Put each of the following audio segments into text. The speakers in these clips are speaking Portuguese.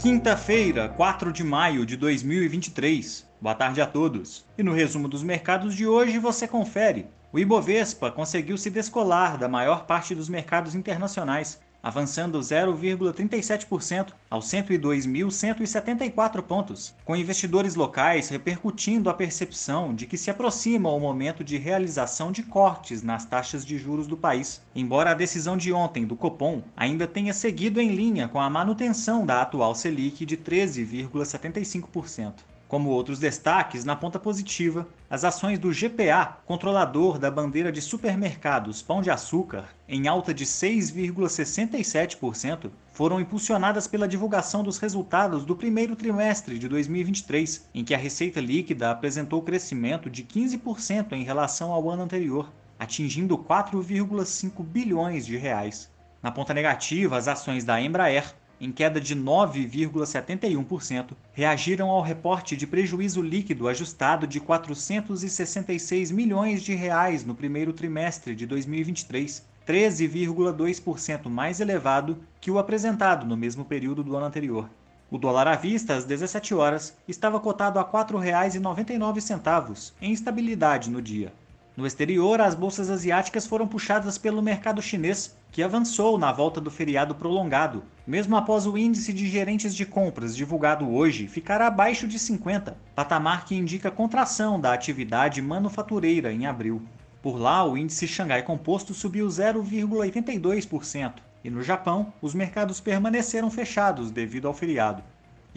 Quinta-feira, 4 de maio de 2023. Boa tarde a todos. E no resumo dos mercados de hoje você confere. O Ibovespa conseguiu se descolar da maior parte dos mercados internacionais, avançando 0,37% aos 102.174 pontos, com investidores locais repercutindo a percepção de que se aproxima o momento de realização de cortes nas taxas de juros do país, embora a decisão de ontem do Copom ainda tenha seguido em linha com a manutenção da atual Selic de 13,75%. Como outros destaques, na ponta positiva, as ações do GPA, controlador da bandeira de supermercados Pão de Açúcar, em alta de 6,67%, foram impulsionadas pela divulgação dos resultados do primeiro trimestre de 2023, em que a receita líquida apresentou crescimento de 15% em relação ao ano anterior, atingindo 4,5 bilhões de reais. Na ponta negativa, as ações da Embraer em queda de 9,71%, reagiram ao reporte de prejuízo líquido ajustado de 466 milhões de reais no primeiro trimestre de 2023, 13,2% mais elevado que o apresentado no mesmo período do ano anterior. O dólar à vista, às 17 horas, estava cotado a R$ 4,99, em estabilidade no dia. No exterior, as bolsas asiáticas foram puxadas pelo mercado chinês, que avançou na volta do feriado prolongado, mesmo após o índice de gerentes de compras divulgado hoje ficar abaixo de 50, patamar que indica contração da atividade manufatureira em abril. Por lá, o índice Xangai Composto subiu 0,82%, e no Japão, os mercados permaneceram fechados devido ao feriado.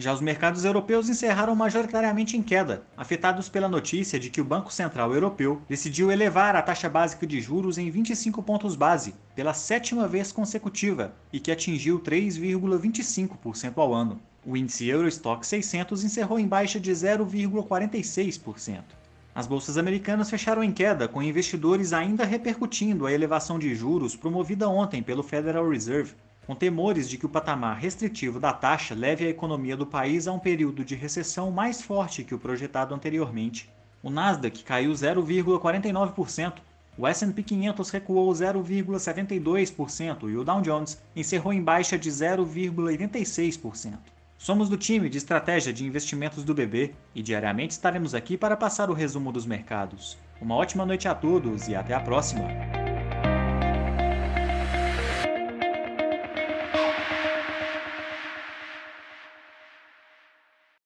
Já os mercados europeus encerraram majoritariamente em queda, afetados pela notícia de que o Banco Central Europeu decidiu elevar a taxa básica de juros em 25 pontos base, pela sétima vez consecutiva, e que atingiu 3,25% ao ano. O índice Eurostock 600 encerrou em baixa de 0,46%. As bolsas americanas fecharam em queda, com investidores ainda repercutindo a elevação de juros promovida ontem pelo Federal Reserve, com temores de que o patamar restritivo da taxa leve a economia do país a um período de recessão mais forte que o projetado anteriormente. O Nasdaq caiu 0,49%, o S&P 500 recuou 0,72% e o Dow Jones encerrou em baixa de 0,86%. Somos do time de estratégia de investimentos do BB e diariamente estaremos aqui para passar o resumo dos mercados. Uma ótima noite a todos e até a próxima!